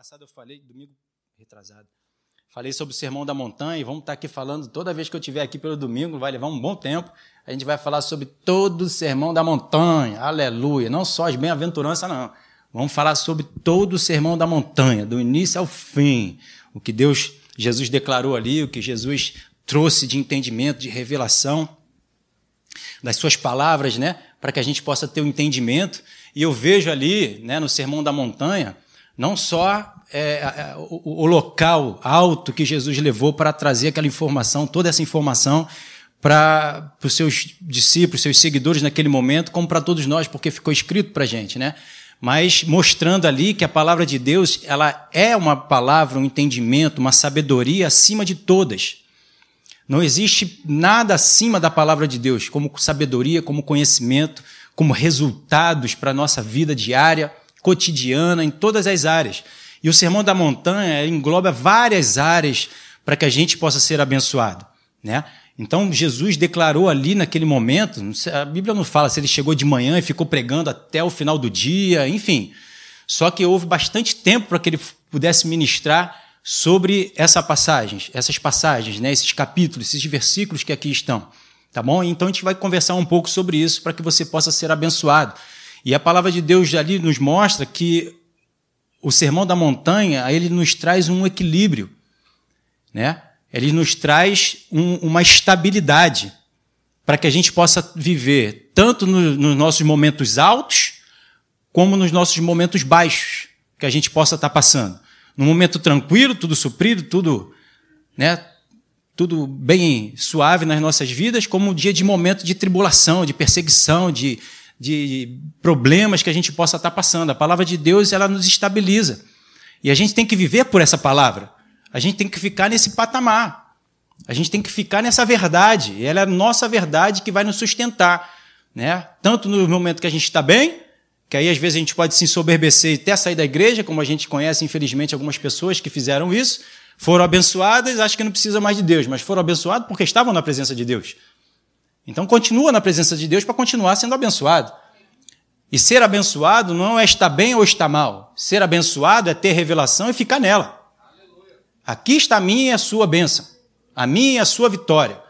passado eu falei, domingo retrasado, falei sobre o Sermão da Montanha e vamos estar aqui falando toda vez que eu estiver aqui pelo domingo, vai levar um bom tempo. A gente vai falar sobre todo o Sermão da Montanha, aleluia. Não só as bem-aventuranças, não. Vamos falar sobre todo o Sermão da Montanha, do início ao fim. O que Deus, Jesus declarou ali, o que Jesus trouxe de entendimento, de revelação das suas palavras, né, para que a gente possa ter o um entendimento. E eu vejo ali, né, no Sermão da Montanha, não só é, o, o, local alto que Jesus levou para trazer aquela informação, toda essa informação para os seus discípulos, seus seguidores naquele momento, como para todos nós, porque ficou escrito para a gente, né? Mas mostrando ali que a palavra de Deus, ela é uma palavra, um entendimento, uma sabedoria acima de todas. Não existe nada acima da palavra de Deus, como sabedoria, como conhecimento, como resultados para a nossa vida diária cotidiana, em todas as áreas. E o Sermão da Montanha engloba várias áreas para que a gente possa ser abençoado. Né? Então, Jesus declarou ali naquele momento, a Bíblia não fala se ele chegou de manhã e ficou pregando até o final do dia, enfim. Só que houve bastante tempo para que ele pudesse ministrar sobre essa passagens, essas passagens, né, esses capítulos, esses versículos que aqui estão. Tá bom? Então a gente vai conversar um pouco sobre isso para que você possa ser abençoado. E a palavra de Deus ali nos mostra que o Sermão da Montanha, ele nos traz um equilíbrio, né? Ele nos traz um, uma estabilidade para que a gente possa viver tanto no, nos nossos momentos altos como nos nossos momentos baixos que a gente possa estar passando. No momento tranquilo, tudo suprido, tudo, né, tudo bem suave nas nossas vidas, como um dia de momento de tribulação, de perseguição, de, de problemas que a gente possa estar passando. A palavra de Deus, ela nos estabiliza. E a gente tem que viver por essa palavra. A gente tem que ficar nesse patamar. A gente tem que ficar nessa verdade. Ela é a nossa verdade que vai nos sustentar. Né? Tanto no momento que a gente está bem, que aí às vezes a gente pode se ensoberbecer e até sair da igreja, como a gente conhece, infelizmente, algumas pessoas que fizeram isso, foram abençoadas, acho que não precisa mais de Deus, mas foram abençoadas porque estavam na presença de Deus. Então continua na presença de Deus para continuar sendo abençoado. E ser abençoado não é estar bem ou estar mal. Ser abençoado é ter revelação e ficar nela. Aqui está a minha e a sua bênção. A minha e a sua vitória.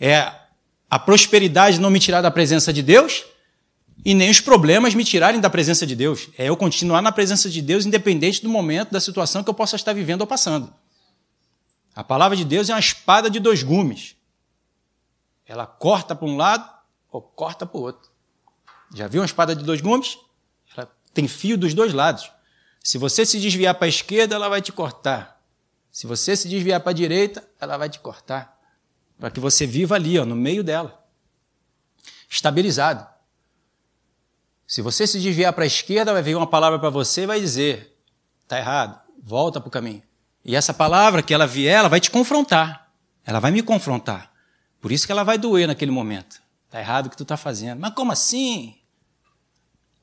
É a prosperidade não me tirar da presença de Deus e nem os problemas me tirarem da presença de Deus. É eu continuar na presença de Deus independente do momento, da situação que eu possa estar vivendo ou passando. A palavra de Deus é uma espada de dois gumes. Ela corta para um lado ou corta para o outro. Já viu uma espada de dois gumes? Ela tem fio dos dois lados. Se você se desviar para a esquerda, ela vai te cortar. Se você se desviar para a direita, ela vai te cortar. Para que você viva ali, ó, no meio dela. Estabilizado. Se você se desviar para a esquerda, vai vir uma palavra para você e vai dizer: está errado, volta para o caminho. E essa palavra que ela vier, ela vai te confrontar. Ela vai me confrontar. Por isso que ela vai doer naquele momento. Está errado o que tu está fazendo. Mas como assim?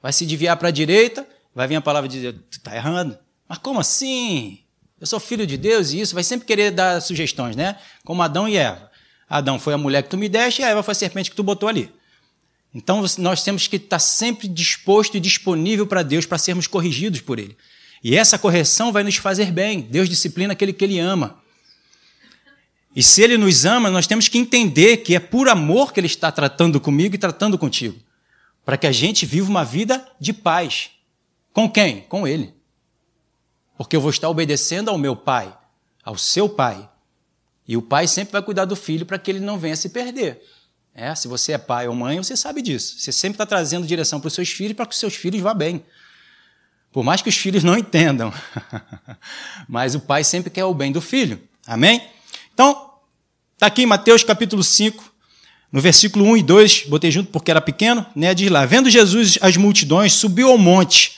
Vai se desviar para a direita, vai vir a palavra de Deus, tu está errando. Mas como assim? Eu sou filho de Deus e isso vai sempre querer dar sugestões, né? Como Adão e Eva. Adão foi a mulher que tu me deste e a Eva foi a serpente que tu botou ali. Então nós temos que estar sempre disposto e disponível para Deus para sermos corrigidos por Ele. E essa correção vai nos fazer bem. Deus disciplina aquele que Ele ama. E se Ele nos ama, nós temos que entender que é por amor que Ele está tratando comigo e tratando contigo. Para que a gente viva uma vida de paz. Com quem? Com Ele. Porque eu vou estar obedecendo ao meu Pai, ao seu Pai. E o Pai sempre vai cuidar do filho para que ele não venha se perder. É, se você é pai ou mãe, você sabe disso. Você sempre está trazendo direção para os seus filhos para que os seus filhos vá bem. Por mais que os filhos não entendam. Mas o pai sempre quer o bem do filho. Amém? Então, está aqui em Mateus capítulo 5, no versículo 1 e 2, botei junto porque era pequeno, né? Diz lá: Vendo Jesus as multidões, subiu ao monte.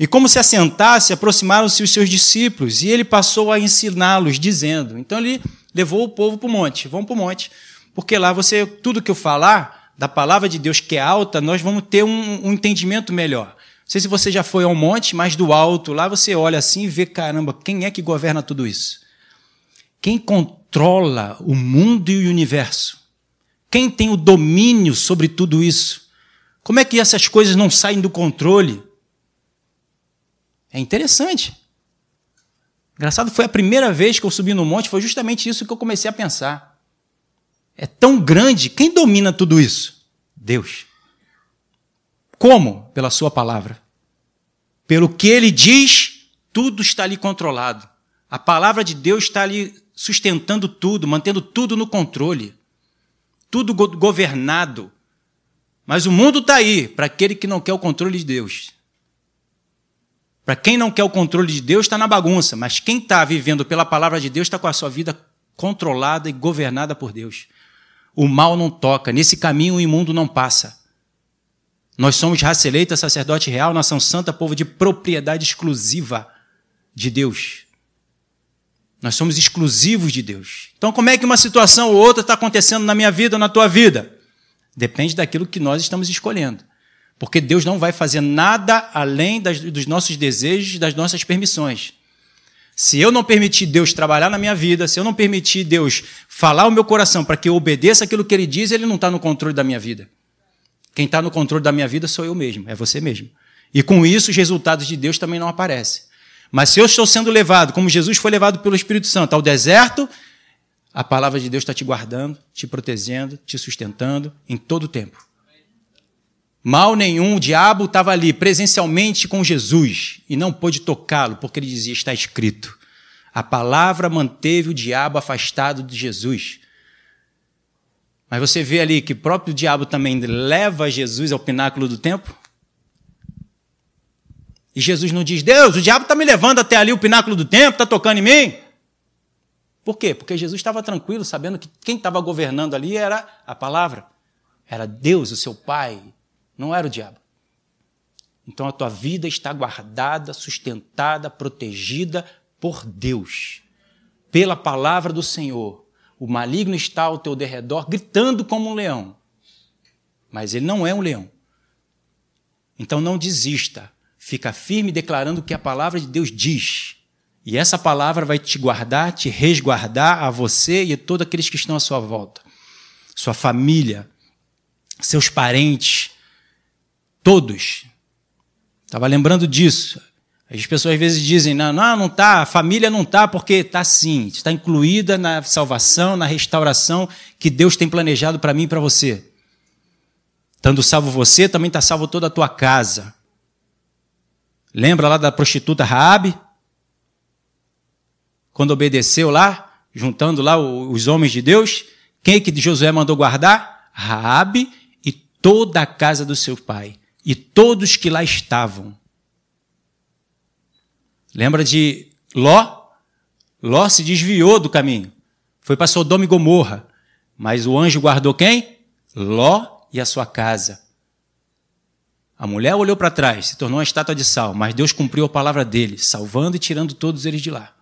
E como se assentasse, aproximaram-se os seus discípulos, e ele passou a ensiná-los, dizendo: Então ele levou o povo para o monte, vão para o monte, porque lá você, tudo que eu falar da palavra de Deus que é alta, nós vamos ter um, um entendimento melhor. Não sei se você já foi ao monte, mas do alto, lá você olha assim e vê, caramba, quem é que governa tudo isso? Quem controla o mundo e o universo? Quem tem o domínio sobre tudo isso? Como é que essas coisas não saem do controle? É interessante. Engraçado, foi a primeira vez que eu subi no monte, foi justamente isso que eu comecei a pensar. É tão grande, quem domina tudo isso? Deus. Como? Pela Sua palavra. Pelo que Ele diz, tudo está ali controlado. A palavra de Deus está ali sustentando tudo, mantendo tudo no controle, tudo go governado. Mas o mundo está aí para aquele que não quer o controle de Deus. Para quem não quer o controle de Deus, está na bagunça, mas quem está vivendo pela palavra de Deus está com a sua vida controlada e governada por Deus. O mal não toca, nesse caminho o imundo não passa. Nós somos raça eleita, sacerdote real, nação santa, povo de propriedade exclusiva de Deus. Nós somos exclusivos de Deus. Então, como é que uma situação ou outra está acontecendo na minha vida ou na tua vida? Depende daquilo que nós estamos escolhendo. Porque Deus não vai fazer nada além das, dos nossos desejos, das nossas permissões. Se eu não permitir Deus trabalhar na minha vida, se eu não permitir Deus falar o meu coração para que eu obedeça aquilo que Ele diz, Ele não está no controle da minha vida. Quem está no controle da minha vida sou eu mesmo, é você mesmo. E com isso, os resultados de Deus também não aparecem. Mas se eu estou sendo levado, como Jesus foi levado pelo Espírito Santo ao deserto, a palavra de Deus está te guardando, te protegendo, te sustentando em todo o tempo. Mal nenhum, o diabo estava ali presencialmente com Jesus e não pôde tocá-lo, porque ele dizia: está escrito. A palavra manteve o diabo afastado de Jesus. Mas você vê ali que o próprio diabo também leva Jesus ao pináculo do templo. E Jesus não diz: Deus, o diabo está me levando até ali o pináculo do templo, está tocando em mim. Por quê? Porque Jesus estava tranquilo, sabendo que quem estava governando ali era a palavra. Era Deus, o seu Pai, não era o diabo. Então a tua vida está guardada, sustentada, protegida por Deus, pela palavra do Senhor. O maligno está ao teu derredor, gritando como um leão. Mas ele não é um leão. Então não desista. Fica firme declarando o que a palavra de Deus diz. E essa palavra vai te guardar, te resguardar a você e a todos aqueles que estão à sua volta. Sua família, seus parentes, Todos. Estava lembrando disso. As pessoas às vezes dizem, não, não, não está, a família não está, porque está sim, está incluída na salvação, na restauração que Deus tem planejado para mim e para você. Estando salvo você, também está salvo toda a tua casa. Lembra lá da prostituta Raabe? Quando obedeceu lá, juntando lá os homens de Deus, quem que Josué mandou guardar? Raabe e toda a casa do seu pai e todos que lá estavam. Lembra de Ló? Ló se desviou do caminho. Foi para Sodoma e Gomorra. Mas o anjo guardou quem? Ló e a sua casa. A mulher olhou para trás, se tornou uma estátua de sal, mas Deus cumpriu a palavra dele, salvando e tirando todos eles de lá.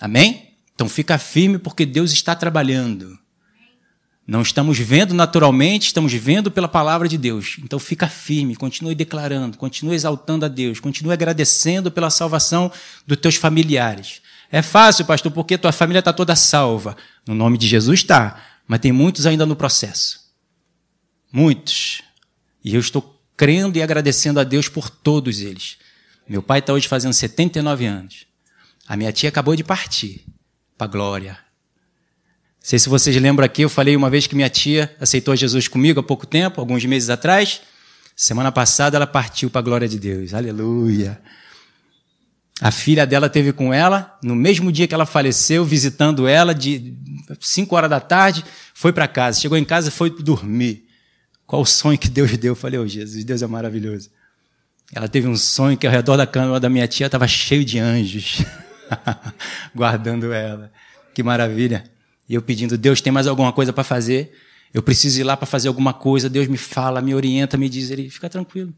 Amém? Então fica firme porque Deus está trabalhando. Não estamos vendo naturalmente, estamos vendo pela palavra de Deus. Então fica firme, continue declarando, continue exaltando a Deus, continue agradecendo pela salvação dos teus familiares. É fácil, pastor, porque tua família está toda salva. No nome de Jesus está, mas tem muitos ainda no processo. Muitos. E eu estou crendo e agradecendo a Deus por todos eles. Meu pai está hoje fazendo 79 anos. A minha tia acabou de partir para a glória sei se vocês lembram aqui, eu falei uma vez que minha tia aceitou Jesus comigo há pouco tempo, alguns meses atrás. Semana passada ela partiu para a glória de Deus. Aleluia. A filha dela teve com ela, no mesmo dia que ela faleceu, visitando ela, de 5 horas da tarde, foi para casa. Chegou em casa foi dormir. Qual o sonho que Deus deu? Eu falei, oh Jesus, Deus é maravilhoso. Ela teve um sonho que ao redor da cama da minha tia estava cheio de anjos, guardando ela. Que maravilha. E eu pedindo, Deus, tem mais alguma coisa para fazer? Eu preciso ir lá para fazer alguma coisa. Deus me fala, me orienta, me diz. Ele fica tranquilo.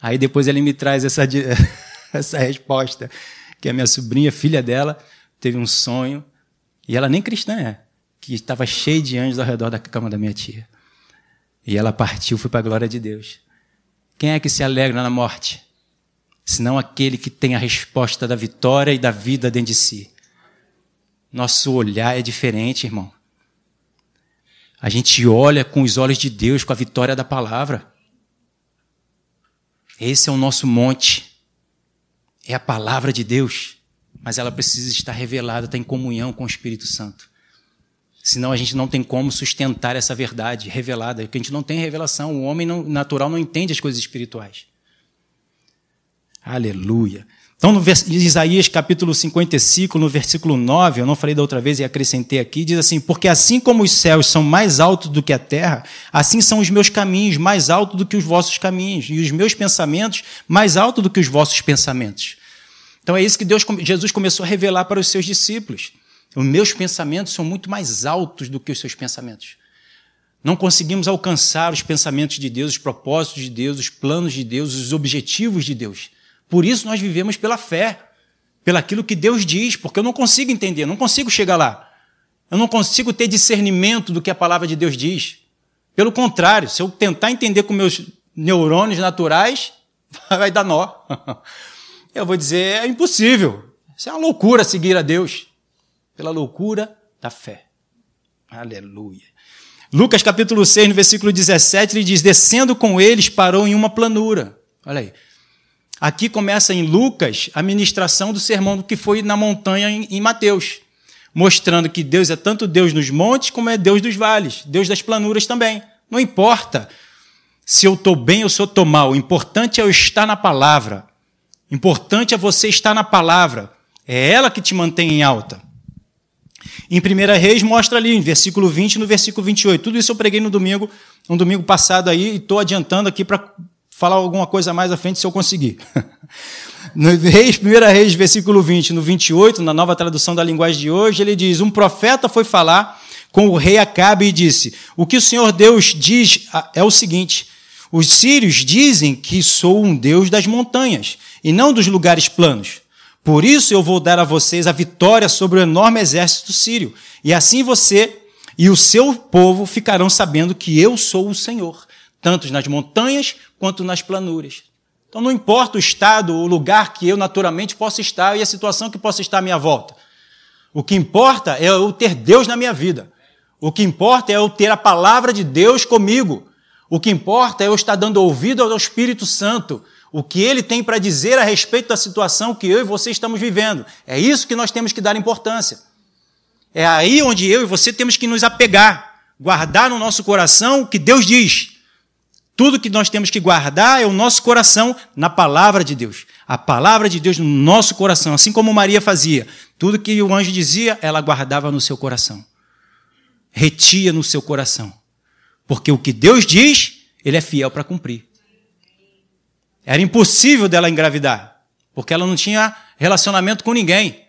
Aí depois ele me traz essa, essa resposta, que a minha sobrinha, filha dela, teve um sonho, e ela nem cristã é, que estava cheia de anjos ao redor da cama da minha tia. E ela partiu, foi para a glória de Deus. Quem é que se alegra na morte? Senão aquele que tem a resposta da vitória e da vida dentro de si. Nosso olhar é diferente, irmão. A gente olha com os olhos de Deus, com a vitória da palavra. Esse é o nosso monte. É a palavra de Deus. mas ela precisa estar revelada, estar em comunhão com o Espírito Santo. Senão a gente não tem como sustentar essa verdade revelada, porque a gente não tem revelação. O homem não, natural não entende as coisas espirituais. Aleluia. Então, no Isaías capítulo 55, no versículo 9, eu não falei da outra vez e acrescentei aqui, diz assim: Porque assim como os céus são mais altos do que a terra, assim são os meus caminhos mais altos do que os vossos caminhos, e os meus pensamentos mais altos do que os vossos pensamentos. Então é isso que Deus, Jesus começou a revelar para os seus discípulos. Os meus pensamentos são muito mais altos do que os seus pensamentos. Não conseguimos alcançar os pensamentos de Deus, os propósitos de Deus, os planos de Deus, os objetivos de Deus. Por isso nós vivemos pela fé, pelaquilo que Deus diz, porque eu não consigo entender, não consigo chegar lá. Eu não consigo ter discernimento do que a palavra de Deus diz. Pelo contrário, se eu tentar entender com meus neurônios naturais, vai dar nó. Eu vou dizer, é impossível. Isso é uma loucura seguir a Deus pela loucura da fé. Aleluia. Lucas capítulo 6, no versículo 17, ele diz: Descendo com eles, parou em uma planura. Olha aí. Aqui começa em Lucas a ministração do sermão que foi na montanha em Mateus, mostrando que Deus é tanto Deus nos montes como é Deus dos vales, Deus das planuras também. Não importa se eu estou bem ou se eu estou mal, o importante é eu estar na palavra. O importante é você estar na palavra. É ela que te mantém em alta. Em 1 Reis mostra ali, em versículo 20 e no versículo 28. Tudo isso eu preguei no domingo, um domingo passado aí, e estou adiantando aqui para falar alguma coisa mais à frente se eu conseguir. No Reis, 1 Reis, versículo 20, no 28, na nova tradução da linguagem de hoje, ele diz: Um profeta foi falar com o rei Acabe e disse: O que o Senhor Deus diz é o seguinte: Os sírios dizem que sou um Deus das montanhas e não dos lugares planos. Por isso eu vou dar a vocês a vitória sobre o enorme exército sírio. E assim você e o seu povo ficarão sabendo que eu sou o Senhor, tanto nas montanhas quanto nas planuras. Então não importa o estado, o lugar que eu naturalmente possa estar e a situação que possa estar à minha volta. O que importa é eu ter Deus na minha vida. O que importa é eu ter a palavra de Deus comigo. O que importa é eu estar dando ouvido ao Espírito Santo o que ele tem para dizer a respeito da situação que eu e você estamos vivendo. É isso que nós temos que dar importância. É aí onde eu e você temos que nos apegar, guardar no nosso coração o que Deus diz. Tudo que nós temos que guardar é o nosso coração na palavra de Deus. A palavra de Deus no nosso coração, assim como Maria fazia. Tudo que o anjo dizia, ela guardava no seu coração. Retia no seu coração. Porque o que Deus diz, ele é fiel para cumprir. Era impossível dela engravidar, porque ela não tinha relacionamento com ninguém.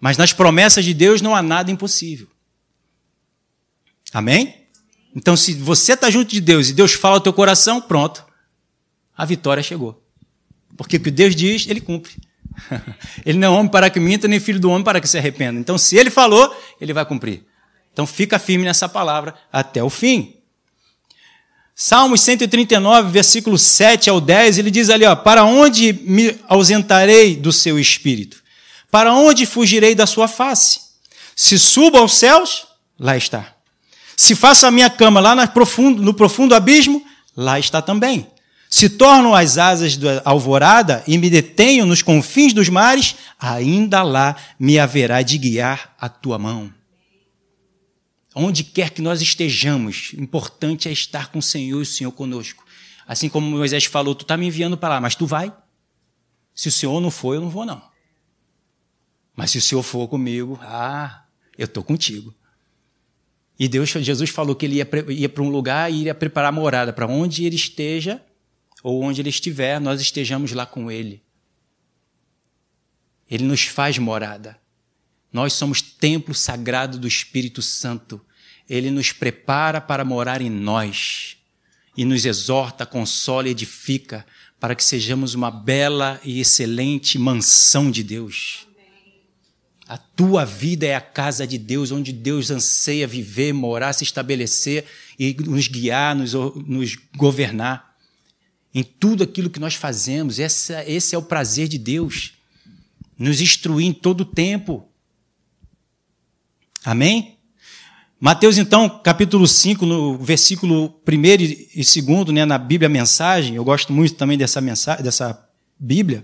Mas nas promessas de Deus não há nada impossível. Amém? Então, se você está junto de Deus e Deus fala ao teu coração, pronto, a vitória chegou. Porque o que Deus diz, ele cumpre. Ele não é homem para que minta, nem filho do homem para que se arrependa. Então, se ele falou, ele vai cumprir. Então, fica firme nessa palavra até o fim. Salmos 139, versículo 7 ao 10, ele diz ali, ó, para onde me ausentarei do seu espírito? Para onde fugirei da sua face? Se subo aos céus, lá está. Se faço a minha cama lá profundo, no profundo abismo, lá está também. Se torno as asas da alvorada e me detenho nos confins dos mares, ainda lá me haverá de guiar a tua mão. Onde quer que nós estejamos, importante é estar com o Senhor e o Senhor conosco. Assim como Moisés falou, tu está me enviando para lá, mas tu vai. Se o Senhor não for, eu não vou não. Mas se o Senhor for comigo, ah, eu estou contigo. E Deus, Jesus falou que ele ia, ia para um lugar e iria preparar morada para onde ele esteja ou onde ele estiver, nós estejamos lá com ele. Ele nos faz morada. Nós somos templo sagrado do Espírito Santo. Ele nos prepara para morar em nós e nos exorta, consola e edifica para que sejamos uma bela e excelente mansão de Deus. A tua vida é a casa de Deus, onde Deus anseia viver, morar, se estabelecer e nos guiar, nos, nos governar. Em tudo aquilo que nós fazemos, essa, esse é o prazer de Deus. Nos instruir em todo o tempo. Amém? Mateus, então, capítulo 5, no versículo 1 e 2, né, na Bíblia Mensagem, eu gosto muito também dessa mensagem, dessa Bíblia,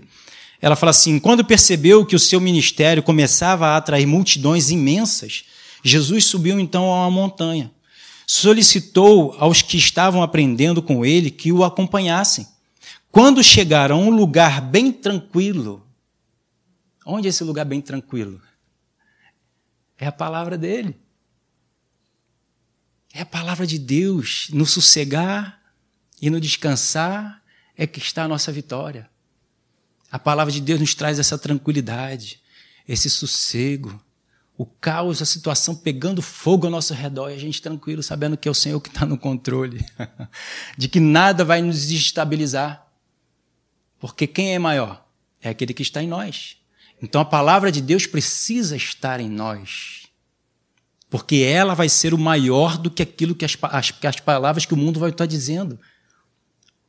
ela fala assim: quando percebeu que o seu ministério começava a atrair multidões imensas, Jesus subiu então a uma montanha. Solicitou aos que estavam aprendendo com ele que o acompanhassem. Quando chegaram a um lugar bem tranquilo, onde é esse lugar bem tranquilo? É a palavra dele. É a palavra de Deus. No sossegar e no descansar é que está a nossa vitória. A palavra de Deus nos traz essa tranquilidade, esse sossego, o caos, a situação pegando fogo ao nosso redor e a gente tranquilo, sabendo que é o Senhor que está no controle, de que nada vai nos desestabilizar. Porque quem é maior? É aquele que está em nós. Então a palavra de Deus precisa estar em nós. Porque ela vai ser o maior do que aquilo que as, as, as palavras que o mundo vai estar dizendo.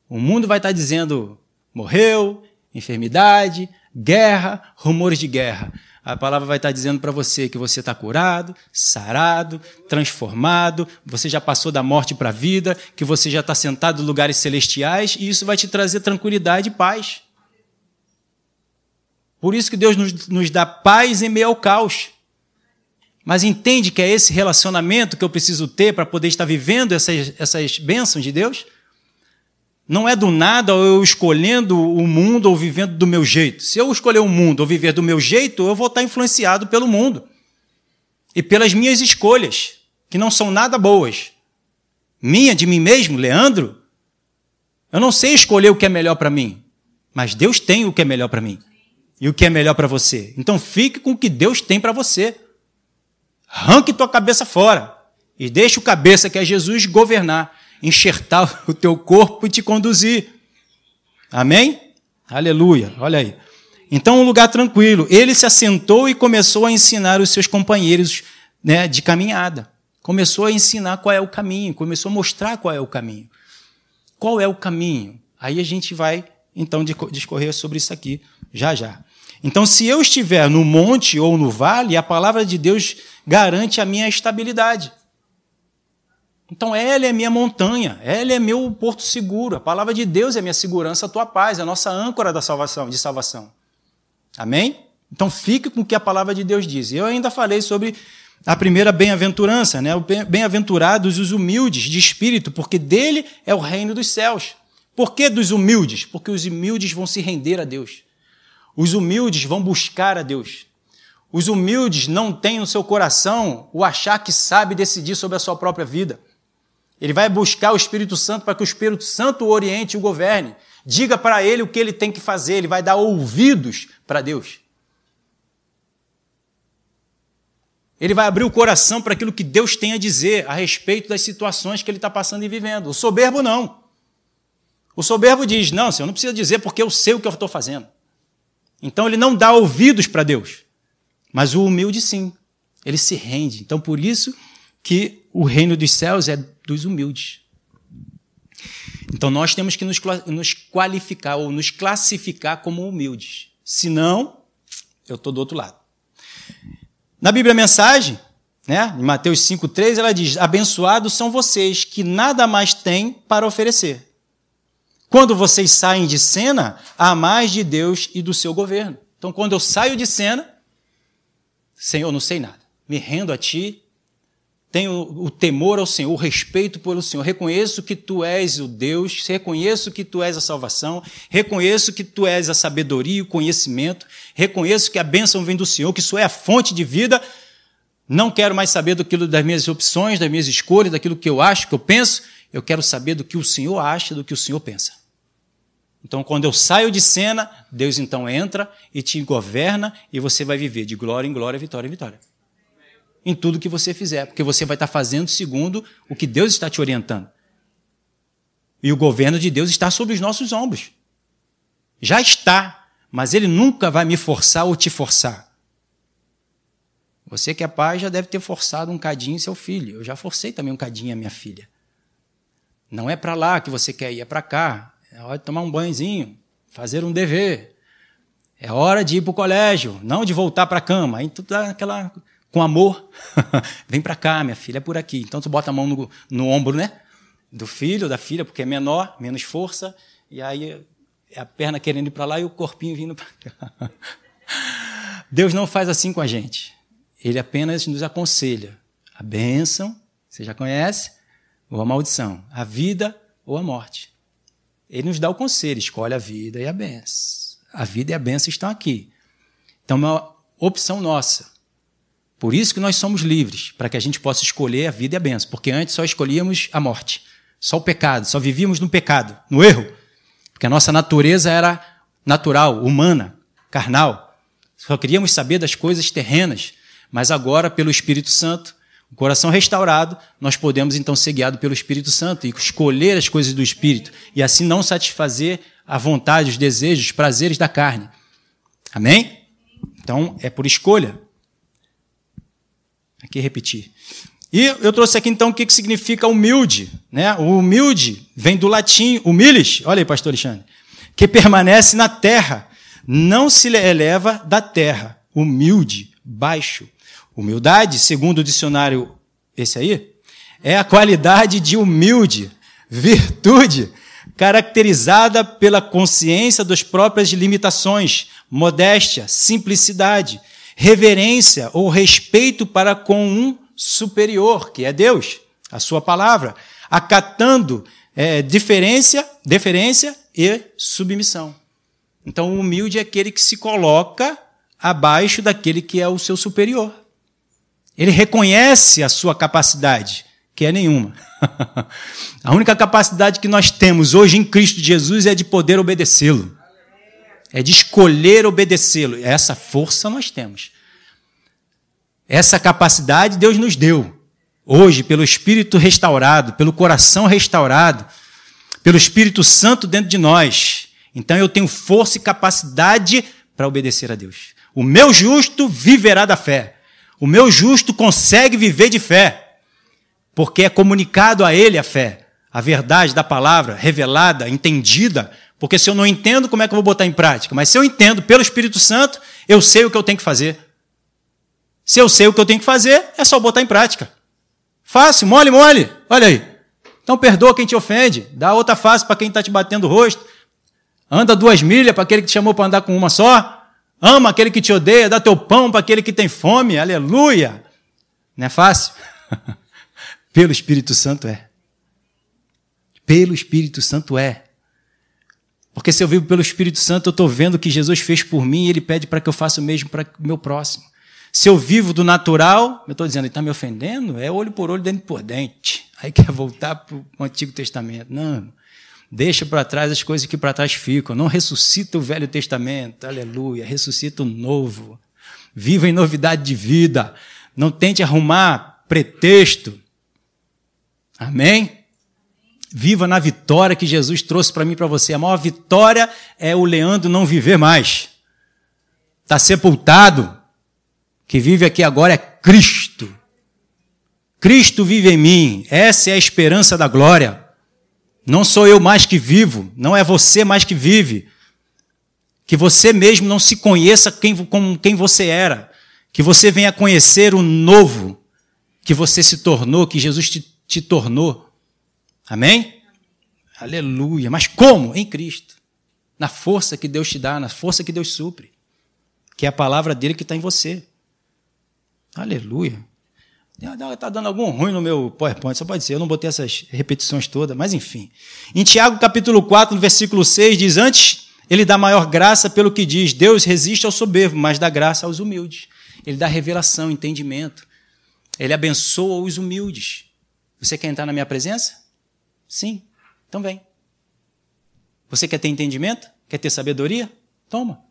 O mundo vai estar dizendo: morreu, enfermidade, guerra, rumores de guerra. A palavra vai estar dizendo para você que você está curado, sarado, transformado, você já passou da morte para a vida, que você já está sentado em lugares celestiais, e isso vai te trazer tranquilidade e paz. Por isso que Deus nos, nos dá paz em meio ao caos. Mas entende que é esse relacionamento que eu preciso ter para poder estar vivendo essas, essas bênçãos de Deus? Não é do nada eu escolhendo o mundo ou vivendo do meu jeito. Se eu escolher o mundo ou viver do meu jeito, eu vou estar influenciado pelo mundo e pelas minhas escolhas, que não são nada boas. Minha, de mim mesmo, Leandro, eu não sei escolher o que é melhor para mim, mas Deus tem o que é melhor para mim e o que é melhor para você. Então fique com o que Deus tem para você. Arranque tua cabeça fora e deixe o cabeça, que é Jesus, governar enxertar o teu corpo e te conduzir. Amém? Aleluia. Olha aí. Então, um lugar tranquilo. Ele se assentou e começou a ensinar os seus companheiros né, de caminhada. Começou a ensinar qual é o caminho, começou a mostrar qual é o caminho. Qual é o caminho? Aí a gente vai, então, discorrer sobre isso aqui, já já. Então, se eu estiver no monte ou no vale, a palavra de Deus garante a minha estabilidade. Então, ela é minha montanha, ela é meu porto seguro. A palavra de Deus é minha segurança, a tua paz, é a nossa âncora da salvação, de salvação. Amém? Então, fique com o que a palavra de Deus diz. Eu ainda falei sobre a primeira bem-aventurança, né? Bem-aventurados os humildes de espírito, porque dele é o reino dos céus. Por que dos humildes? Porque os humildes vão se render a Deus. Os humildes vão buscar a Deus. Os humildes não têm no seu coração o achar que sabe decidir sobre a sua própria vida. Ele vai buscar o Espírito Santo para que o Espírito Santo o oriente e o governe. Diga para ele o que ele tem que fazer, ele vai dar ouvidos para Deus. Ele vai abrir o coração para aquilo que Deus tem a dizer a respeito das situações que ele está passando e vivendo. O soberbo não. O soberbo diz: Não, Senhor, não precisa dizer porque eu sei o que eu estou fazendo. Então ele não dá ouvidos para Deus. Mas o humilde sim. Ele se rende. Então por isso que o reino dos céus é dos humildes. Então nós temos que nos, qualificar ou nos classificar como humildes. Senão, eu estou do outro lado. Na Bíblia Mensagem, né, em Mateus 5,3, ela diz: Abençoados são vocês que nada mais têm para oferecer. Quando vocês saem de cena, há mais de Deus e do seu governo. Então, quando eu saio de cena, Senhor, não sei nada. Me rendo a Ti, tenho o temor ao Senhor, o respeito pelo Senhor. Reconheço que tu és o Deus, reconheço que tu és a salvação, reconheço que tu és a sabedoria e o conhecimento, reconheço que a bênção vem do Senhor, que isso é a fonte de vida. Não quero mais saber daquilo das minhas opções, das minhas escolhas, daquilo que eu acho, que eu penso. Eu quero saber do que o Senhor acha, do que o Senhor pensa. Então, quando eu saio de cena, Deus então entra e te governa e você vai viver de glória em glória, vitória em vitória em tudo que você fizer, porque você vai estar fazendo segundo o que Deus está te orientando. E o governo de Deus está sobre os nossos ombros. Já está, mas ele nunca vai me forçar ou te forçar. Você que é pai já deve ter forçado um cadinho seu filho. Eu já forcei também um cadinho a minha filha. Não é para lá que você quer ir, é para cá. É hora de tomar um banhozinho, fazer um dever. É hora de ir para o colégio, não de voltar para a cama. Aí tu dá aquela com amor. Vem para cá, minha filha, é por aqui. Então tu bota a mão no, no ombro, né? Do filho, da filha, porque é menor, menos força. E aí é a perna querendo ir para lá e o corpinho vindo para cá. Deus não faz assim com a gente. Ele apenas nos aconselha. A bênção, você já conhece, ou a maldição. A vida ou a morte. Ele nos dá o conselho, escolhe a vida e a bênção. A vida e a bênção estão aqui. Então, é uma opção nossa. Por isso que nós somos livres, para que a gente possa escolher a vida e a bênção. Porque antes só escolhíamos a morte, só o pecado, só vivíamos no pecado, no erro. Porque a nossa natureza era natural, humana, carnal. Só queríamos saber das coisas terrenas. Mas agora, pelo Espírito Santo, o coração restaurado, nós podemos então ser guiados pelo Espírito Santo e escolher as coisas do Espírito e assim não satisfazer a vontade, os desejos, os prazeres da carne. Amém? Então, é por escolha. Aqui repetir. E eu trouxe aqui então o que significa humilde. Né? O humilde vem do latim humilis, olha aí, pastor Alexandre, que permanece na terra, não se eleva da terra. Humilde, baixo. Humildade, segundo o dicionário, esse aí, é a qualidade de humilde, virtude, caracterizada pela consciência das próprias limitações, modéstia, simplicidade, reverência ou respeito para com um superior, que é Deus, a sua palavra, acatando é, diferença, deferência e submissão. Então, o humilde é aquele que se coloca abaixo daquele que é o seu superior. Ele reconhece a sua capacidade, que é nenhuma. a única capacidade que nós temos hoje em Cristo Jesus é de poder obedecê-lo. É de escolher obedecê-lo. Essa força nós temos. Essa capacidade Deus nos deu. Hoje, pelo Espírito restaurado, pelo coração restaurado, pelo Espírito Santo dentro de nós. Então eu tenho força e capacidade para obedecer a Deus. O meu justo viverá da fé. O meu justo consegue viver de fé, porque é comunicado a ele a fé, a verdade da palavra revelada, entendida. Porque se eu não entendo, como é que eu vou botar em prática? Mas se eu entendo pelo Espírito Santo, eu sei o que eu tenho que fazer. Se eu sei o que eu tenho que fazer, é só botar em prática. Fácil, mole, mole. Olha aí. Então perdoa quem te ofende, dá outra face para quem está te batendo o rosto, anda duas milhas para aquele que te chamou para andar com uma só. Ama aquele que te odeia, dá teu pão para aquele que tem fome. Aleluia! Não é fácil? Pelo Espírito Santo é. Pelo Espírito Santo é. Porque se eu vivo pelo Espírito Santo, eu estou vendo o que Jesus fez por mim e ele pede para que eu faça o mesmo para o meu próximo. Se eu vivo do natural, eu estou dizendo, ele está me ofendendo? É olho por olho, dente por dente. Aí quer voltar para o Antigo Testamento. Não. Deixa para trás as coisas que para trás ficam. Não ressuscita o Velho Testamento. Aleluia. Ressuscita o novo. Viva em novidade de vida. Não tente arrumar pretexto. Amém? Viva na vitória que Jesus trouxe para mim e para você. A maior vitória é o Leandro não viver mais. Está sepultado. Que vive aqui agora é Cristo. Cristo vive em mim. Essa é a esperança da glória. Não sou eu mais que vivo, não é você mais que vive. Que você mesmo não se conheça quem, como quem você era. Que você venha conhecer o novo que você se tornou, que Jesus te, te tornou. Amém? Aleluia. Mas como? Em Cristo. Na força que Deus te dá, na força que Deus supre. Que é a palavra dele que está em você. Aleluia. Está dando algum ruim no meu PowerPoint, só pode ser, eu não botei essas repetições todas, mas enfim. Em Tiago capítulo 4, no versículo 6, diz: Antes ele dá maior graça pelo que diz: Deus resiste ao soberbo, mas dá graça aos humildes. Ele dá revelação, entendimento. Ele abençoa os humildes. Você quer entrar na minha presença? Sim. Então vem. Você quer ter entendimento? Quer ter sabedoria? Toma.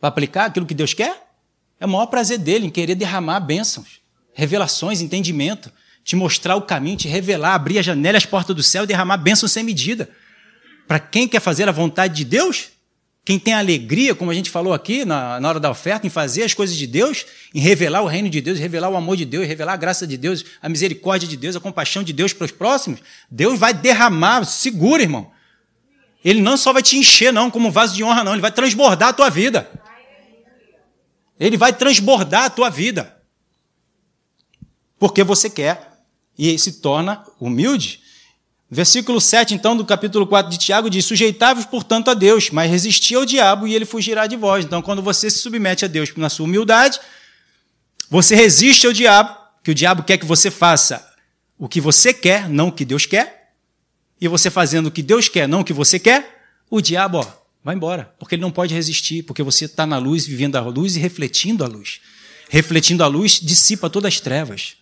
Vai aplicar aquilo que Deus quer? É o maior prazer dele em querer derramar bênçãos revelações, entendimento, te mostrar o caminho, te revelar, abrir a janela, as portas do céu, derramar bênção sem medida. Para quem quer fazer a vontade de Deus, quem tem alegria, como a gente falou aqui na, na hora da oferta, em fazer as coisas de Deus, em revelar o reino de Deus, revelar o amor de Deus, revelar a graça de Deus, a misericórdia de Deus, a compaixão de Deus para os próximos, Deus vai derramar, segura, irmão. Ele não só vai te encher, não, como um vaso de honra, não, ele vai transbordar a tua vida. Ele vai transbordar a tua vida porque você quer e se torna humilde. Versículo 7, então, do capítulo 4 de Tiago diz: Sujeitai-vos, portanto, a Deus, mas resisti ao diabo e ele fugirá de vós. Então, quando você se submete a Deus na sua humildade, você resiste ao diabo, que o diabo quer que você faça o que você quer, não o que Deus quer. E você fazendo o que Deus quer, não o que você quer, o diabo, ó, vai embora, porque ele não pode resistir, porque você está na luz, vivendo a luz e refletindo a luz. Refletindo a luz, dissipa todas as trevas.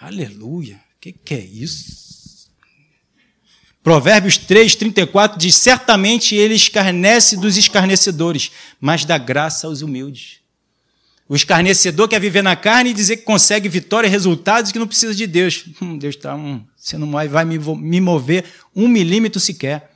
Aleluia! O que, que é isso? Provérbios 3, 34 diz: Certamente ele escarnece dos escarnecedores, mas dá graça aos humildes. O escarnecedor quer viver na carne e dizer que consegue vitória e resultados que não precisa de Deus. Hum, Deus está, hum, você não vai, vai me, me mover um milímetro sequer.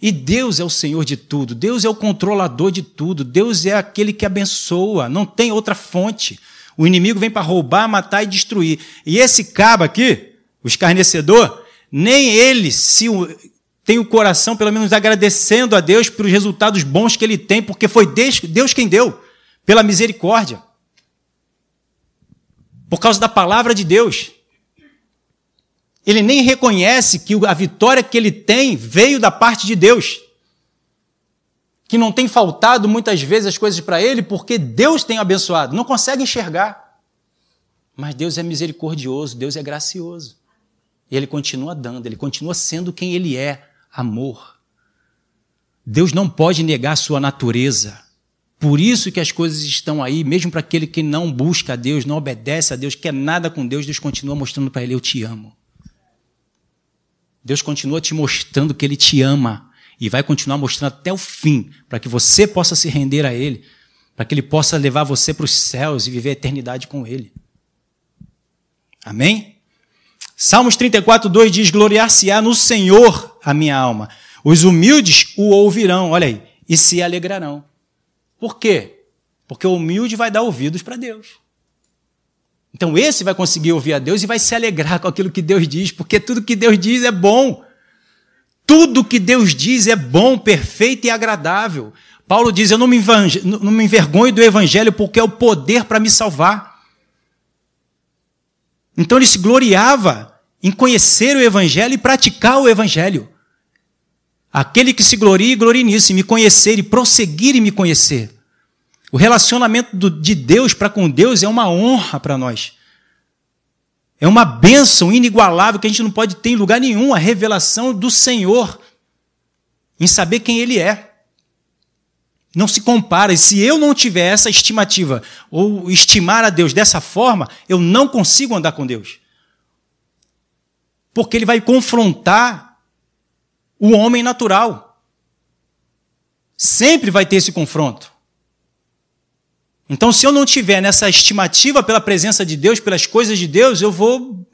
E Deus é o Senhor de tudo, Deus é o controlador de tudo, Deus é aquele que abençoa, não tem outra fonte. O inimigo vem para roubar, matar e destruir. E esse cabo aqui, o escarnecedor, nem ele se tem o coração, pelo menos, agradecendo a Deus pelos resultados bons que ele tem, porque foi Deus quem deu, pela misericórdia. Por causa da palavra de Deus. Ele nem reconhece que a vitória que ele tem veio da parte de Deus. Que não tem faltado muitas vezes as coisas para ele, porque Deus tem abençoado. Não consegue enxergar. Mas Deus é misericordioso, Deus é gracioso. E ele continua dando, ele continua sendo quem ele é: amor. Deus não pode negar sua natureza. Por isso que as coisas estão aí, mesmo para aquele que não busca a Deus, não obedece a Deus, quer nada com Deus, Deus continua mostrando para ele: Eu te amo. Deus continua te mostrando que Ele te ama e vai continuar mostrando até o fim, para que você possa se render a Ele, para que Ele possa levar você para os céus e viver a eternidade com Ele. Amém? Salmos 34, 2 diz: Gloriar-se-á no Senhor a minha alma. Os humildes o ouvirão, olha aí, e se alegrarão. Por quê? Porque o humilde vai dar ouvidos para Deus. Então esse vai conseguir ouvir a Deus e vai se alegrar com aquilo que Deus diz, porque tudo que Deus diz é bom. Tudo que Deus diz é bom, perfeito e agradável. Paulo diz: Eu não me, não me envergonho do evangelho porque é o poder para me salvar. Então ele se gloriava em conhecer o Evangelho e praticar o Evangelho. Aquele que se gloria, glorie nisso, em me conhecer e prosseguir em me conhecer. O relacionamento de Deus para com Deus é uma honra para nós. É uma bênção inigualável que a gente não pode ter em lugar nenhum a revelação do Senhor em saber quem Ele é. Não se compara. E se eu não tiver essa estimativa ou estimar a Deus dessa forma, eu não consigo andar com Deus. Porque ele vai confrontar o homem natural. Sempre vai ter esse confronto. Então, se eu não tiver nessa estimativa pela presença de Deus, pelas coisas de Deus, eu vou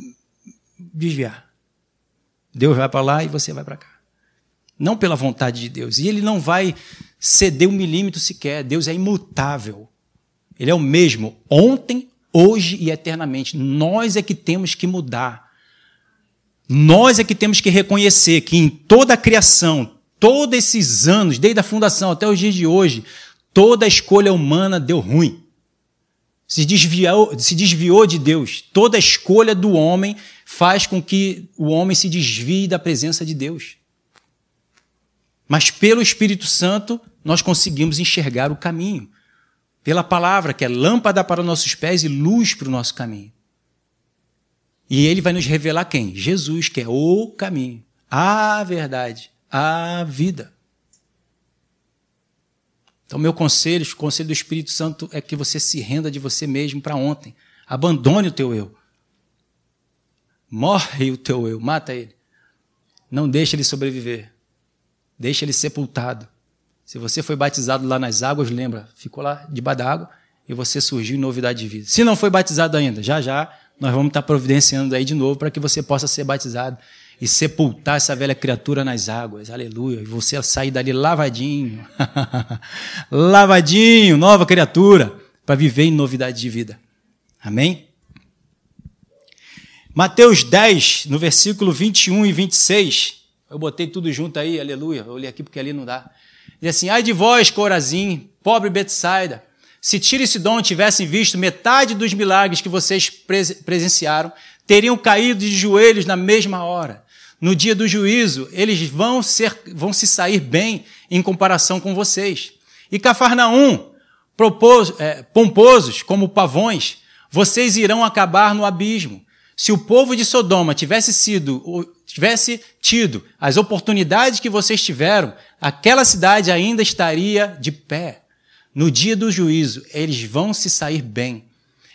desviar. Deus vai para lá e você vai para cá. Não pela vontade de Deus. E ele não vai ceder um milímetro sequer. Deus é imutável. Ele é o mesmo ontem, hoje e eternamente. Nós é que temos que mudar. Nós é que temos que reconhecer que em toda a criação, todos esses anos, desde a fundação até os dias de hoje, toda escolha humana deu ruim. Se desviou, se desviou de Deus. Toda escolha do homem faz com que o homem se desvie da presença de Deus. Mas pelo Espírito Santo, nós conseguimos enxergar o caminho. Pela palavra, que é lâmpada para nossos pés e luz para o nosso caminho. E ele vai nos revelar quem? Jesus, que é o caminho, a verdade, a vida. Então, meu conselho, o conselho do Espírito Santo é que você se renda de você mesmo para ontem. Abandone o teu eu. Morre o teu eu, mata ele. Não deixe ele sobreviver. Deixe ele sepultado. Se você foi batizado lá nas águas, lembra, ficou lá debaixo da água e você surgiu em novidade de vida. Se não foi batizado ainda, já já nós vamos estar providenciando aí de novo para que você possa ser batizado e sepultar essa velha criatura nas águas. Aleluia. E você sair dali lavadinho. lavadinho, nova criatura, para viver em novidade de vida. Amém? Mateus 10, no versículo 21 e 26. Eu botei tudo junto aí, aleluia. Eu olhei aqui porque ali não dá. Diz assim: Ai de vós, Corazim, pobre Betsaida, se Tiro e Sidom tivessem visto metade dos milagres que vocês presenciaram, teriam caído de joelhos na mesma hora. No dia do juízo, eles vão, ser, vão se sair bem em comparação com vocês. E Cafarnaum, é, pomposos como pavões, vocês irão acabar no abismo. Se o povo de Sodoma tivesse sido, tivesse tido as oportunidades que vocês tiveram, aquela cidade ainda estaria de pé. No dia do juízo, eles vão se sair bem,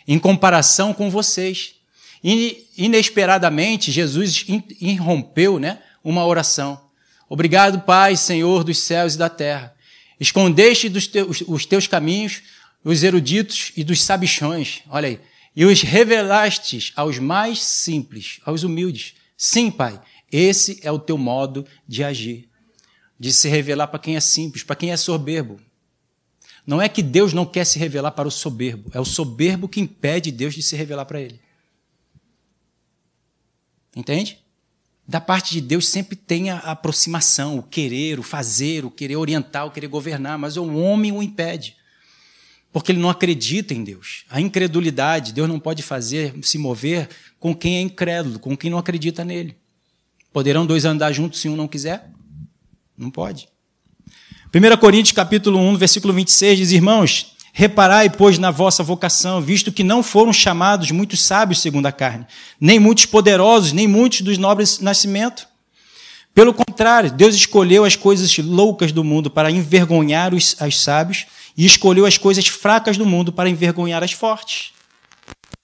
em comparação com vocês. E, inesperadamente, Jesus irrompeu né, uma oração. Obrigado, Pai, Senhor dos céus e da terra. Escondeste dos teus, os teus caminhos os eruditos e dos sabichões. Olha aí e os revelastes aos mais simples, aos humildes. Sim, Pai, esse é o teu modo de agir, de se revelar para quem é simples, para quem é soberbo. Não é que Deus não quer se revelar para o soberbo, é o soberbo que impede Deus de se revelar para ele. Entende? Da parte de Deus sempre tem a aproximação, o querer, o fazer, o querer orientar, o querer governar, mas o homem o impede porque ele não acredita em Deus. A incredulidade, Deus não pode fazer, se mover com quem é incrédulo, com quem não acredita nele. Poderão dois andar juntos se um não quiser? Não pode. 1 Coríntios capítulo 1, versículo 26 diz: Irmãos, reparai, pois, na vossa vocação, visto que não foram chamados muitos sábios segundo a carne, nem muitos poderosos, nem muitos dos nobres nascimento. Pelo contrário, Deus escolheu as coisas loucas do mundo para envergonhar os, os sábios, e escolheu as coisas fracas do mundo para envergonhar as fortes.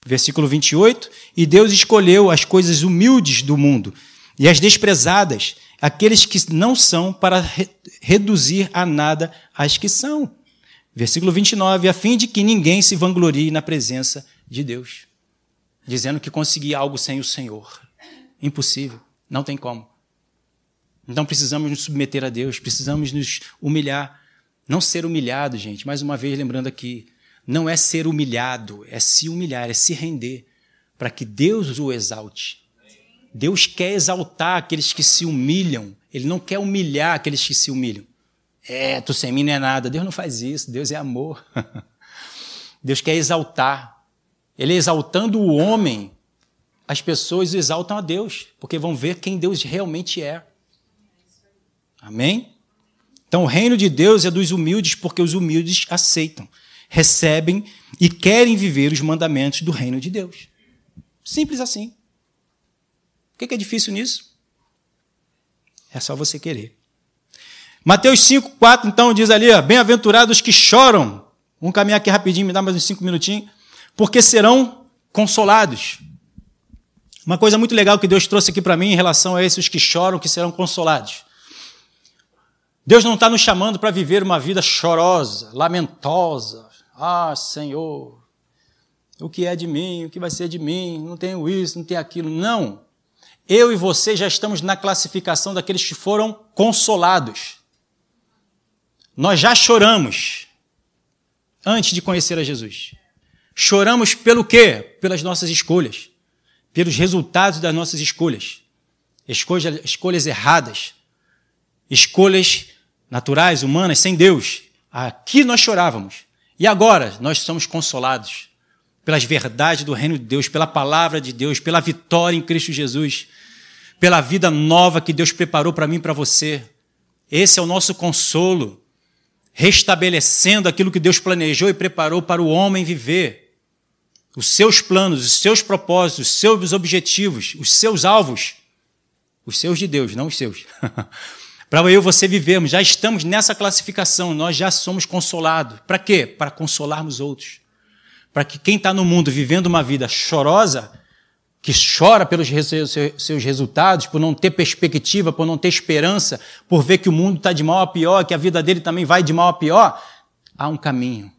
Versículo 28. E Deus escolheu as coisas humildes do mundo e as desprezadas, aqueles que não são, para re reduzir a nada as que são. Versículo 29. A fim de que ninguém se vanglorie na presença de Deus. Dizendo que conseguia algo sem o Senhor. Impossível. Não tem como. Então precisamos nos submeter a Deus, precisamos nos humilhar não ser humilhado, gente, mais uma vez lembrando aqui, não é ser humilhado, é se humilhar, é se render, para que Deus o exalte. Deus quer exaltar aqueles que se humilham, Ele não quer humilhar aqueles que se humilham. É, tu sem mim não é nada. Deus não faz isso, Deus é amor. Deus quer exaltar. Ele exaltando o homem, as pessoas exaltam a Deus, porque vão ver quem Deus realmente é. Amém? Então, o reino de Deus é dos humildes, porque os humildes aceitam, recebem e querem viver os mandamentos do reino de Deus. Simples assim. O que é difícil nisso? É só você querer. Mateus 5, 4, então, diz ali: Bem-aventurados que choram. Vamos caminhar aqui rapidinho, me dá mais uns cinco minutinhos. Porque serão consolados. Uma coisa muito legal que Deus trouxe aqui para mim em relação a esses que choram, que serão consolados. Deus não está nos chamando para viver uma vida chorosa, lamentosa. Ah, Senhor, o que é de mim? O que vai ser de mim? Não tenho isso, não tenho aquilo. Não. Eu e você já estamos na classificação daqueles que foram consolados. Nós já choramos antes de conhecer a Jesus. Choramos pelo quê? Pelas nossas escolhas, pelos resultados das nossas escolhas. Escolhas, escolhas erradas, escolhas naturais, humanas, sem Deus. Aqui nós chorávamos. E agora nós somos consolados pelas verdades do reino de Deus, pela palavra de Deus, pela vitória em Cristo Jesus, pela vida nova que Deus preparou para mim e para você. Esse é o nosso consolo, restabelecendo aquilo que Deus planejou e preparou para o homem viver. Os seus planos, os seus propósitos, os seus objetivos, os seus alvos, os seus de Deus, não os seus. Para eu e você vivermos, já estamos nessa classificação, nós já somos consolados. Para quê? Para consolarmos outros. Para que quem está no mundo vivendo uma vida chorosa, que chora pelos seus resultados, por não ter perspectiva, por não ter esperança, por ver que o mundo está de mal a pior, que a vida dele também vai de mal a pior, há um caminho.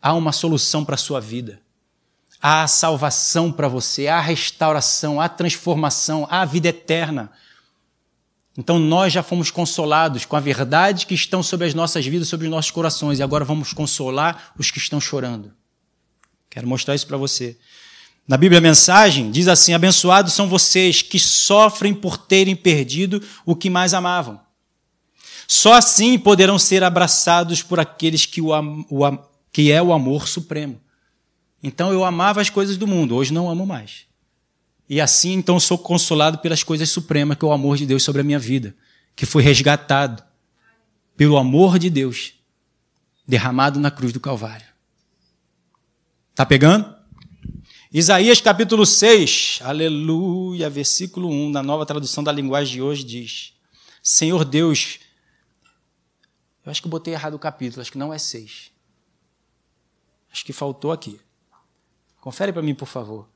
Há uma solução para a sua vida. Há a salvação para você, há a restauração, há a transformação, há a vida eterna. Então nós já fomos consolados com a verdade que estão sobre as nossas vidas, sobre os nossos corações, e agora vamos consolar os que estão chorando. Quero mostrar isso para você. Na Bíblia mensagem diz assim: Abençoados são vocês que sofrem por terem perdido o que mais amavam. Só assim poderão ser abraçados por aqueles que, o, o, que é o amor supremo. Então eu amava as coisas do mundo, hoje não amo mais. E assim então sou consolado pelas coisas supremas, que é o amor de Deus sobre a minha vida, que foi resgatado pelo amor de Deus derramado na cruz do Calvário. Tá pegando? Isaías capítulo 6, aleluia, versículo 1, na nova tradução da linguagem de hoje diz: Senhor Deus, eu acho que eu botei errado o capítulo, acho que não é 6. Acho que faltou aqui. Confere para mim, por favor.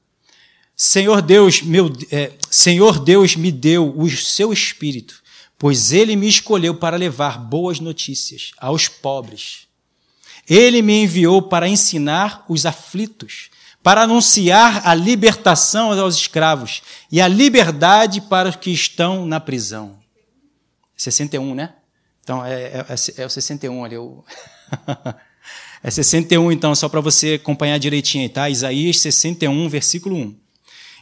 Senhor Deus, meu, é, Senhor Deus me deu o seu espírito, pois ele me escolheu para levar boas notícias aos pobres. Ele me enviou para ensinar os aflitos, para anunciar a libertação aos escravos e a liberdade para os que estão na prisão. 61, né? Então, é, é, é, é o 61 ali. Eu... é 61, então, só para você acompanhar direitinho, tá? Isaías 61, versículo 1.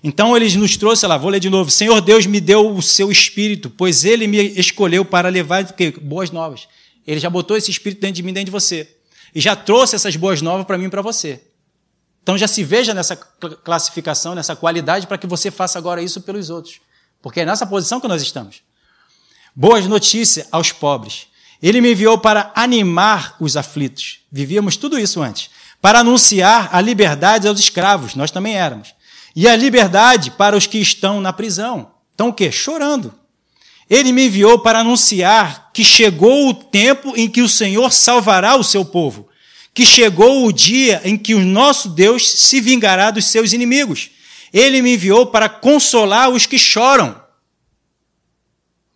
Então ele nos trouxe, lá, vou ler de novo. Senhor Deus me deu o seu espírito, pois ele me escolheu para levar boas novas. Ele já botou esse espírito dentro de mim, dentro de você. E já trouxe essas boas novas para mim e para você. Então já se veja nessa classificação, nessa qualidade, para que você faça agora isso pelos outros. Porque é nessa posição que nós estamos. Boas notícias aos pobres. Ele me enviou para animar os aflitos. Vivíamos tudo isso antes. Para anunciar a liberdade aos escravos. Nós também éramos e a liberdade para os que estão na prisão. Então o quê? Chorando. Ele me enviou para anunciar que chegou o tempo em que o Senhor salvará o seu povo, que chegou o dia em que o nosso Deus se vingará dos seus inimigos. Ele me enviou para consolar os que choram.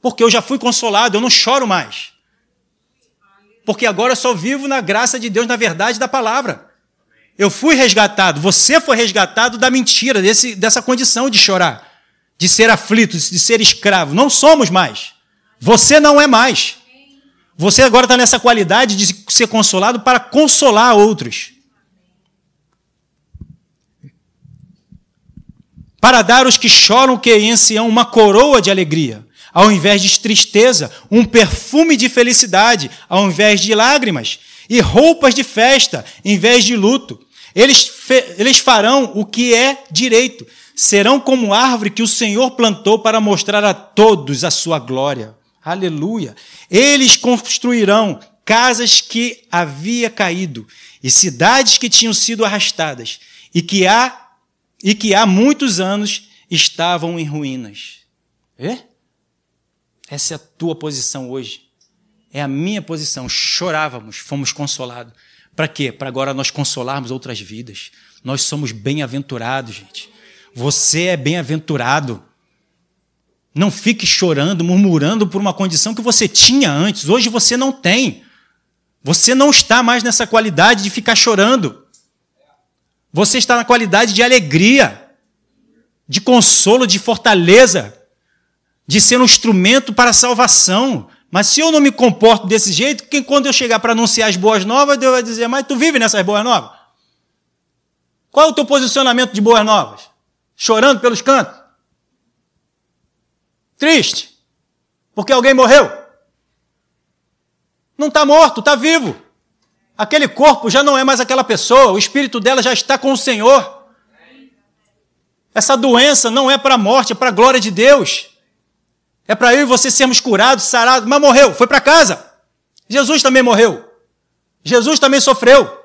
Porque eu já fui consolado, eu não choro mais. Porque agora eu só vivo na graça de Deus, na verdade da palavra. Eu fui resgatado, você foi resgatado da mentira, desse, dessa condição de chorar, de ser aflito, de ser escravo. Não somos mais. Você não é mais. Você agora está nessa qualidade de ser consolado para consolar outros. Para dar aos que choram que em Sião uma coroa de alegria, ao invés de tristeza, um perfume de felicidade, ao invés de lágrimas, e roupas de festa, em vez de luto eles, eles farão o que é direito. Serão como árvore que o Senhor plantou para mostrar a todos a sua glória. Aleluia. Eles construirão casas que havia caído e cidades que tinham sido arrastadas e que há e que há muitos anos estavam em ruínas. É? Essa é a tua posição hoje. É a minha posição. Chorávamos, fomos consolados. Para quê? Para agora nós consolarmos outras vidas. Nós somos bem-aventurados, gente. Você é bem-aventurado. Não fique chorando, murmurando por uma condição que você tinha antes. Hoje você não tem. Você não está mais nessa qualidade de ficar chorando. Você está na qualidade de alegria, de consolo, de fortaleza, de ser um instrumento para a salvação, mas se eu não me comporto desse jeito, que quando eu chegar para anunciar as boas novas, Deus vai dizer, mas tu vive nessas boas novas? Qual é o teu posicionamento de boas novas? Chorando pelos cantos? Triste? Porque alguém morreu? Não está morto, está vivo. Aquele corpo já não é mais aquela pessoa, o espírito dela já está com o Senhor. Essa doença não é para a morte, é para a glória de Deus. É para eu e você sermos curados, sarados, mas morreu, foi para casa. Jesus também morreu. Jesus também sofreu.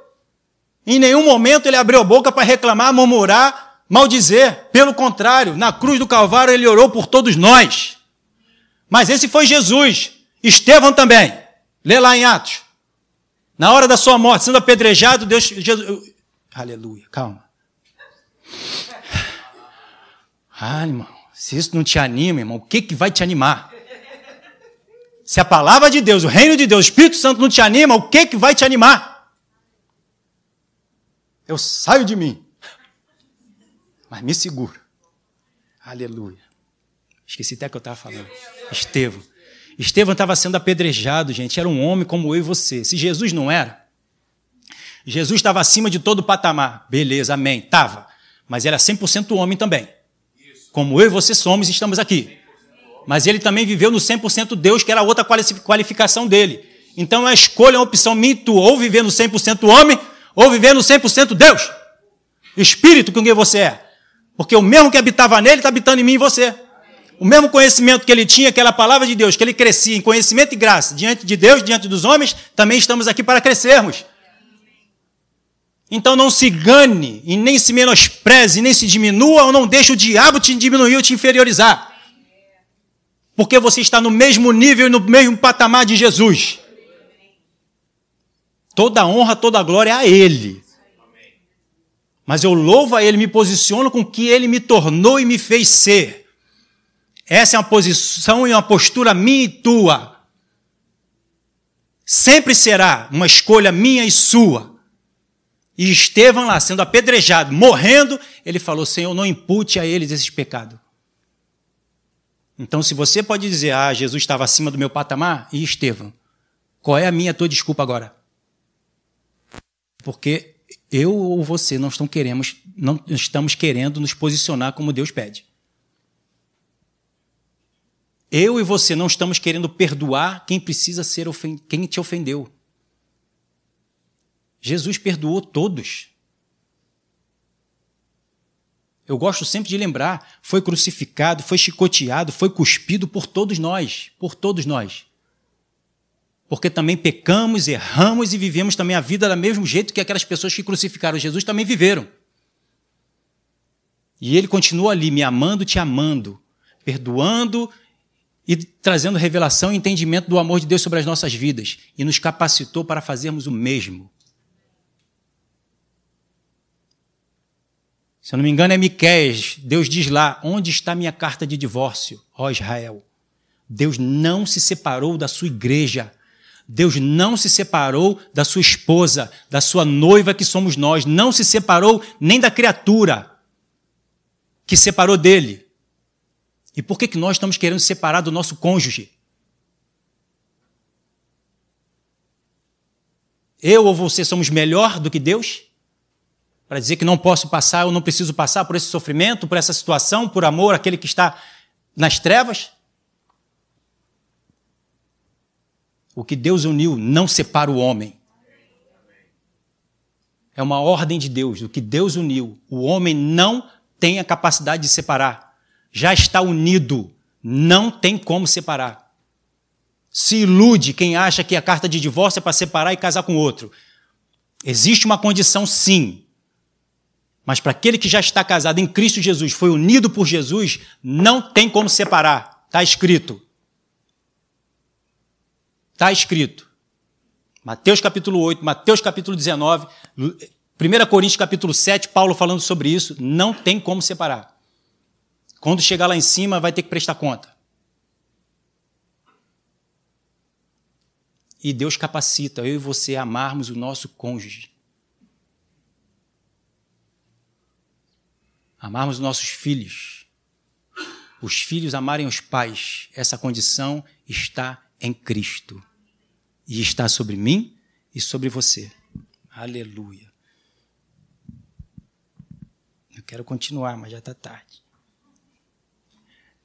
Em nenhum momento ele abriu a boca para reclamar, murmurar, maldizer. Pelo contrário, na cruz do Calvário ele orou por todos nós. Mas esse foi Jesus. Estevão também. Lê lá em Atos. Na hora da sua morte, sendo apedrejado, Deus. Jesus, aleluia, calma. Ah, irmão. Se isso não te anima, irmão, o que, que vai te animar? Se a palavra de Deus, o reino de Deus, o Espírito Santo não te anima, o que, que vai te animar? Eu saio de mim, mas me seguro. Aleluia. Esqueci até que eu estava falando. Estevão. Estevão estava sendo apedrejado, gente. Era um homem como eu e você. Se Jesus não era, Jesus estava acima de todo o patamar. Beleza, amém. Estava. Mas era 100% homem também como eu e você somos estamos aqui. Mas ele também viveu no 100% Deus, que era outra qualificação dele. Então a escolha, a opção tu, ou viver no 100% homem, ou viver no 100% Deus. Espírito com quem você é. Porque o mesmo que habitava nele está habitando em mim e você. O mesmo conhecimento que ele tinha, aquela palavra de Deus, que ele crescia em conhecimento e graça diante de Deus, diante dos homens, também estamos aqui para crescermos. Então não se gane e nem se menospreze, nem se diminua ou não deixe o diabo te diminuir ou te inferiorizar. Porque você está no mesmo nível e no mesmo patamar de Jesus. Toda honra, toda glória é a Ele. Mas eu louvo a Ele, me posiciono com o que Ele me tornou e me fez ser. Essa é uma posição e uma postura minha e tua. Sempre será uma escolha minha e sua. E Estevão lá, sendo apedrejado, morrendo, ele falou: Senhor, não impute a eles esses pecados. Então, se você pode dizer, ah, Jesus estava acima do meu patamar, e Estevão, qual é a minha tua desculpa agora? Porque eu ou você não, estão queremos, não estamos querendo nos posicionar como Deus pede. Eu e você não estamos querendo perdoar quem precisa ser ofend... quem te ofendeu. Jesus perdoou todos. Eu gosto sempre de lembrar, foi crucificado, foi chicoteado, foi cuspido por todos nós, por todos nós. Porque também pecamos, erramos e vivemos também a vida do mesmo jeito que aquelas pessoas que crucificaram Jesus também viveram. E ele continua ali, me amando, te amando, perdoando e trazendo revelação e entendimento do amor de Deus sobre as nossas vidas. E nos capacitou para fazermos o mesmo. Se eu não me engano, é Miqués. Deus diz lá: Onde está minha carta de divórcio, ó Israel? Deus não se separou da sua igreja. Deus não se separou da sua esposa, da sua noiva que somos nós. Não se separou nem da criatura que separou dele. E por que, que nós estamos querendo separar do nosso cônjuge? Eu ou você somos melhor do que Deus? para dizer que não posso passar, eu não preciso passar por esse sofrimento, por essa situação, por amor àquele que está nas trevas? O que Deus uniu não separa o homem. É uma ordem de Deus. O que Deus uniu, o homem não tem a capacidade de separar. Já está unido. Não tem como separar. Se ilude quem acha que a carta de divórcio é para separar e casar com outro. Existe uma condição, sim, mas para aquele que já está casado em Cristo Jesus, foi unido por Jesus, não tem como separar. Está escrito. Está escrito. Mateus capítulo 8, Mateus capítulo 19, 1 Coríntios capítulo 7, Paulo falando sobre isso, não tem como separar. Quando chegar lá em cima, vai ter que prestar conta. E Deus capacita eu e você a amarmos o nosso cônjuge. amarmos nossos filhos, os filhos amarem os pais, essa condição está em Cristo e está sobre mim e sobre você. Aleluia. Eu quero continuar, mas já está tarde.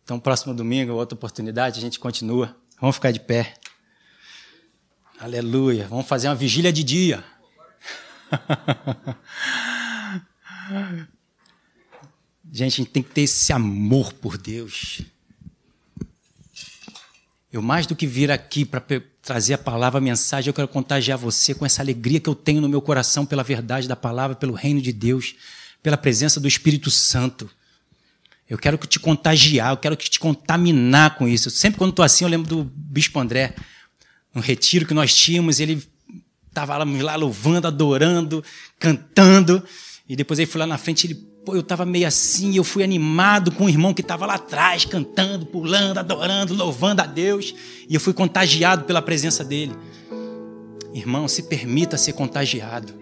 Então, próximo domingo, outra oportunidade, a gente continua. Vamos ficar de pé. Aleluia. Vamos fazer uma vigília de dia. Gente, a gente tem que ter esse amor por Deus. Eu, mais do que vir aqui para trazer a palavra, a mensagem, eu quero contagiar você com essa alegria que eu tenho no meu coração pela verdade da palavra, pelo reino de Deus, pela presença do Espírito Santo. Eu quero que te contagiar, eu quero que te contaminar com isso. Sempre quando estou assim, eu lembro do Bispo André, no retiro que nós tínhamos, ele estava lá, lá louvando, adorando, cantando, e depois ele foi lá na frente, ele Pô, eu estava meio assim, eu fui animado com o irmão que estava lá atrás, cantando, pulando, adorando, louvando a Deus, e eu fui contagiado pela presença dele. Irmão, se permita ser contagiado,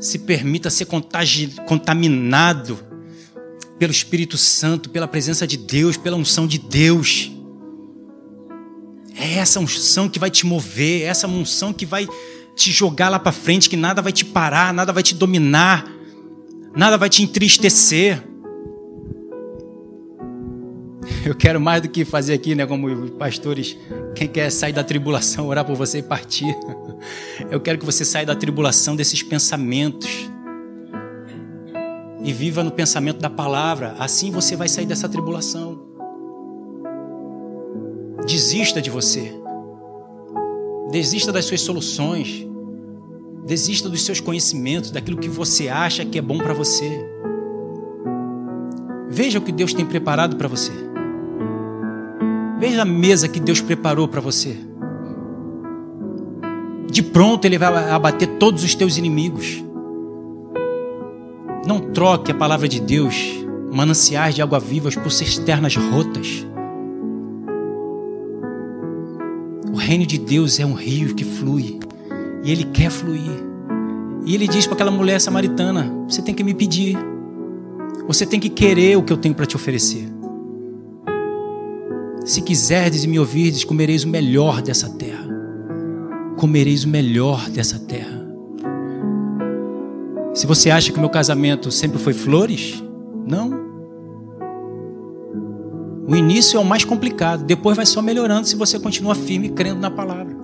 se permita ser contagi contaminado pelo Espírito Santo, pela presença de Deus, pela unção de Deus. É essa unção que vai te mover, é essa unção que vai te jogar lá para frente, que nada vai te parar, nada vai te dominar nada vai te entristecer. Eu quero mais do que fazer aqui, né, como pastores, quem quer sair da tribulação, orar por você e partir. Eu quero que você saia da tribulação desses pensamentos. e viva no pensamento da palavra. Assim você vai sair dessa tribulação. Desista de você. Desista das suas soluções. Desista dos seus conhecimentos, daquilo que você acha que é bom para você. Veja o que Deus tem preparado para você. Veja a mesa que Deus preparou para você. De pronto Ele vai abater todos os teus inimigos. Não troque a palavra de Deus, mananciais de água vivas, por cisternas rotas. O reino de Deus é um rio que flui. E ele quer fluir. E ele diz para aquela mulher samaritana: Você tem que me pedir. Você tem que querer o que eu tenho para te oferecer. Se quiserdes e me ouvirdes, comereis o melhor dessa terra. Comereis o melhor dessa terra. Se você acha que meu casamento sempre foi flores, não. O início é o mais complicado, depois vai só melhorando se você continua firme crendo na palavra.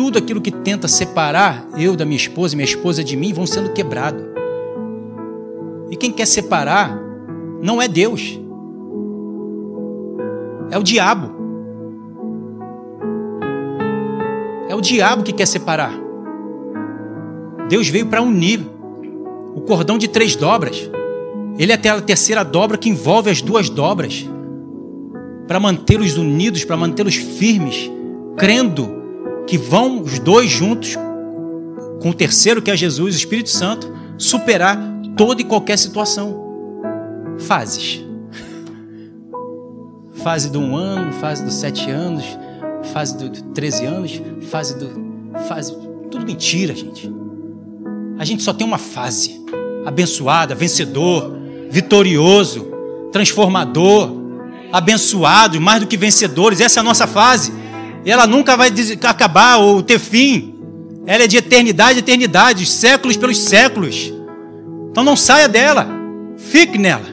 Tudo aquilo que tenta separar eu da minha esposa e minha esposa de mim vão sendo quebrado. E quem quer separar não é Deus, é o diabo. É o diabo que quer separar. Deus veio para unir o cordão de três dobras. Ele é a terceira dobra que envolve as duas dobras para mantê-los unidos, para mantê-los firmes, crendo que vão os dois juntos com o terceiro que é Jesus, o Espírito Santo, superar toda e qualquer situação. Fases. Fase do um ano, fase dos sete anos, fase do treze anos, fase do. Fase. Tudo mentira, gente. A gente só tem uma fase: abençoada, vencedor, vitorioso, transformador, abençoado, mais do que vencedores. Essa é a nossa fase. E ela nunca vai acabar ou ter fim. Ela é de eternidade eternidade, séculos pelos séculos. Então não saia dela. Fique nela.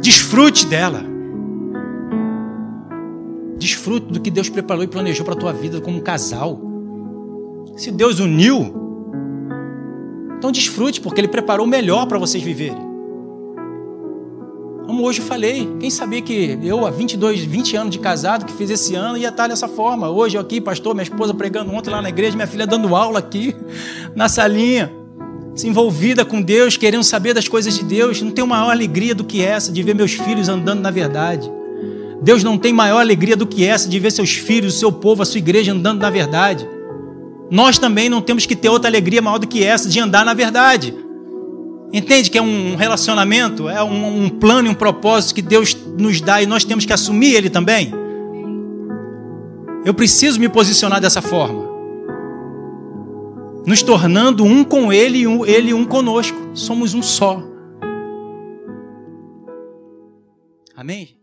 Desfrute dela. Desfrute do que Deus preparou e planejou para a tua vida como um casal. Se Deus uniu, então desfrute, porque Ele preparou o melhor para vocês viverem. Como hoje falei, quem sabia que eu, há 22, 20 anos de casado, que fiz esse ano, ia estar dessa forma. Hoje eu aqui, pastor, minha esposa pregando ontem lá na igreja, minha filha dando aula aqui, na salinha, se envolvida com Deus, querendo saber das coisas de Deus. Não tem maior alegria do que essa, de ver meus filhos andando na verdade. Deus não tem maior alegria do que essa, de ver seus filhos, o seu povo, a sua igreja andando na verdade. Nós também não temos que ter outra alegria maior do que essa de andar na verdade. Entende que é um relacionamento, é um, um plano e um propósito que Deus nos dá e nós temos que assumir ele também? Eu preciso me posicionar dessa forma. Nos tornando um com Ele e um, Ele um conosco. Somos um só. Amém?